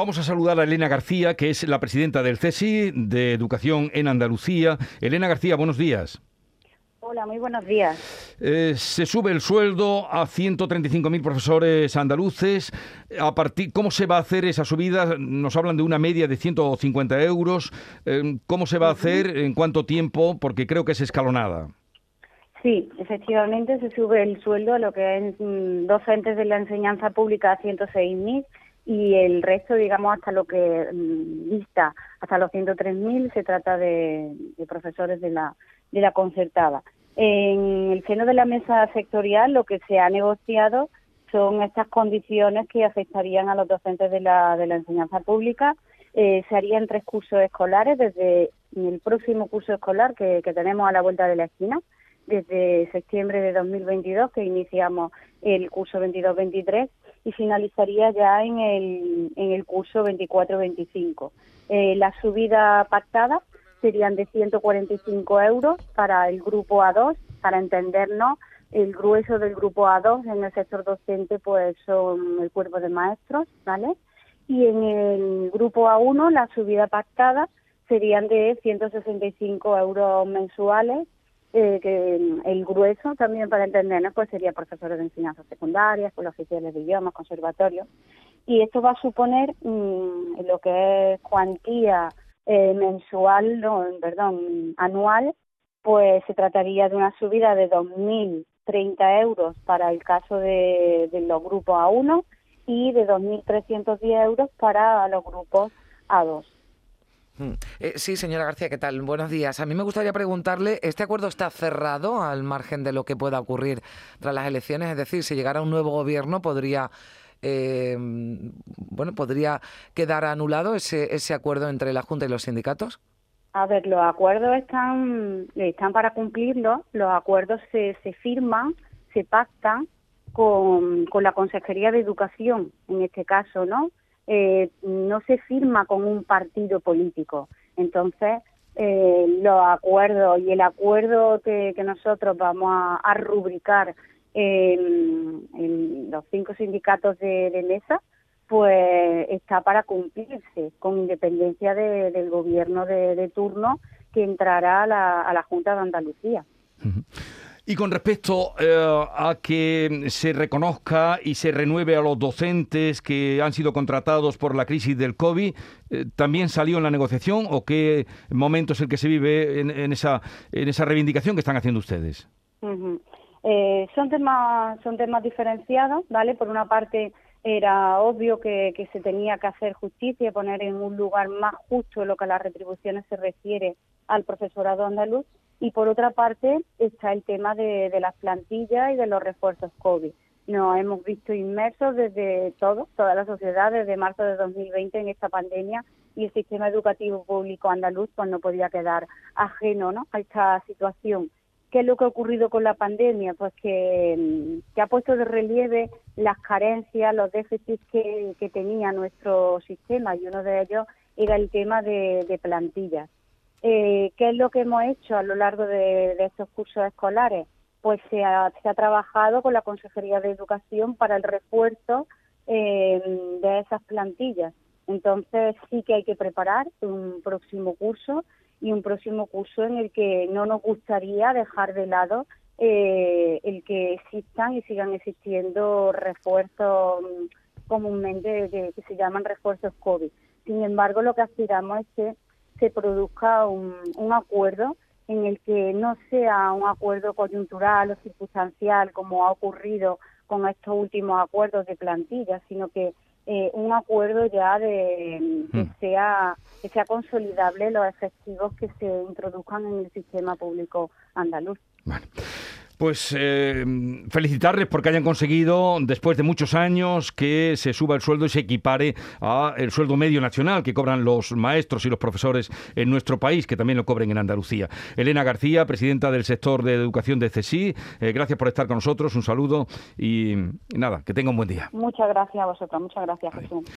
Vamos a saludar a Elena García, que es la presidenta del CESI de Educación en Andalucía. Elena García, buenos días. Hola, muy buenos días. Eh, se sube el sueldo a 135.000 profesores andaluces. A partir, ¿Cómo se va a hacer esa subida? Nos hablan de una media de 150 euros. Eh, ¿Cómo se va a hacer? ¿En cuánto tiempo? Porque creo que es escalonada. Sí, efectivamente se sube el sueldo a lo que es mm, docentes de la enseñanza pública a 106.000 y el resto, digamos, hasta lo que mm, hasta los 103.000 se trata de, profesores de la, de la concertada. En el seno de la mesa sectorial lo que se ha negociado son estas condiciones que afectarían a los docentes de la, de la enseñanza pública. Eh, se harían tres cursos escolares desde el próximo curso escolar que tenemos a la vuelta de la esquina, desde septiembre de 2022 que iniciamos el curso 22-23 y finalizaría ya en el, en el curso 24-25. Eh, la subida pactada serían de 145 euros para el grupo A2, para entendernos, el grueso del grupo A2 en el sector docente pues son el cuerpo de maestros, ¿vale? Y en el grupo A1 la subida pactada serían de 165 euros mensuales eh, que el grueso también para entendernos pues sería profesores de enseñanza secundaria, oficiales de idiomas, conservatorios y esto va a suponer mm, lo que es cuantía eh, mensual, no, perdón, anual, pues se trataría de una subida de 2.030 euros para el caso de, de los grupos A1 y de 2.310 euros para los grupos A2. Mm. Eh, sí, señora García, ¿qué tal? Buenos días. A mí me gustaría preguntarle, ¿este acuerdo está cerrado al margen de lo que pueda ocurrir tras las elecciones? Es decir, si llegara un nuevo gobierno, podría... Eh, bueno, ¿podría quedar anulado ese, ese acuerdo entre la Junta y los sindicatos? A ver, los acuerdos están, están para cumplirlos, los acuerdos se, se firman, se pactan con, con la Consejería de Educación, en este caso, ¿no? Eh, no se firma con un partido político. Entonces, eh, los acuerdos y el acuerdo que, nosotros vamos a, rubricar en, los cinco sindicatos de, mesa, pues está para cumplirse, con independencia del gobierno de, turno que entrará a la, a la Junta de Andalucía. Y con respecto eh, a que se reconozca y se renueve a los docentes que han sido contratados por la crisis del COVID, eh, ¿también salió en la negociación o qué momento es el que se vive en, esa, en esa reivindicación que están haciendo ustedes? Eh, son, temas, son temas diferenciados, ¿vale? Por una parte era obvio que, que, se tenía que hacer justicia, poner en un lugar más justo lo que a las retribuciones se refiere al profesorado andaluz y por otra parte está el tema de, las plantillas y de los refuerzos COVID. Nos hemos visto inmersos desde todo, toda la sociedad, desde marzo de 2020 en esta pandemia y el sistema educativo público andaluz pues no podía quedar ajeno ¿no? a esta situación. ¿Qué es lo que ha ocurrido con la pandemia? Pues que, ha puesto de relieve las carencias, los déficits que, tenía nuestro sistema y uno de ellos era el tema de plantillas. Eh, ¿Qué es lo que hemos hecho a lo largo de, estos cursos escolares? Pues se ha, trabajado con la Consejería de Educación para el refuerzo eh, de esas plantillas. Entonces sí que hay que preparar un próximo curso y un próximo curso en el que no nos gustaría dejar de lado eh, el que existan y sigan existiendo refuerzos comúnmente que se llaman refuerzos COVID. Sin embargo, lo que aspiramos es que se produzca un, acuerdo en el que no sea un acuerdo coyuntural o circunstancial como ha ocurrido con estos últimos acuerdos de plantilla, sino que eh, un acuerdo ya de que hmm. sea que sea consolidable los efectivos que se introduzcan en el sistema público andaluz. Pues eh, felicitarles porque hayan conseguido, después de muchos años, que se suba el sueldo y se equipare a el sueldo medio nacional que cobran los maestros y los profesores en nuestro país, que también lo cobren en Andalucía. Elena García, presidenta del sector de educación de CESI, eh, gracias por estar con nosotros, un saludo y, nada, que tenga un buen día. Muchas gracias a vosotros, muchas gracias, Jesús.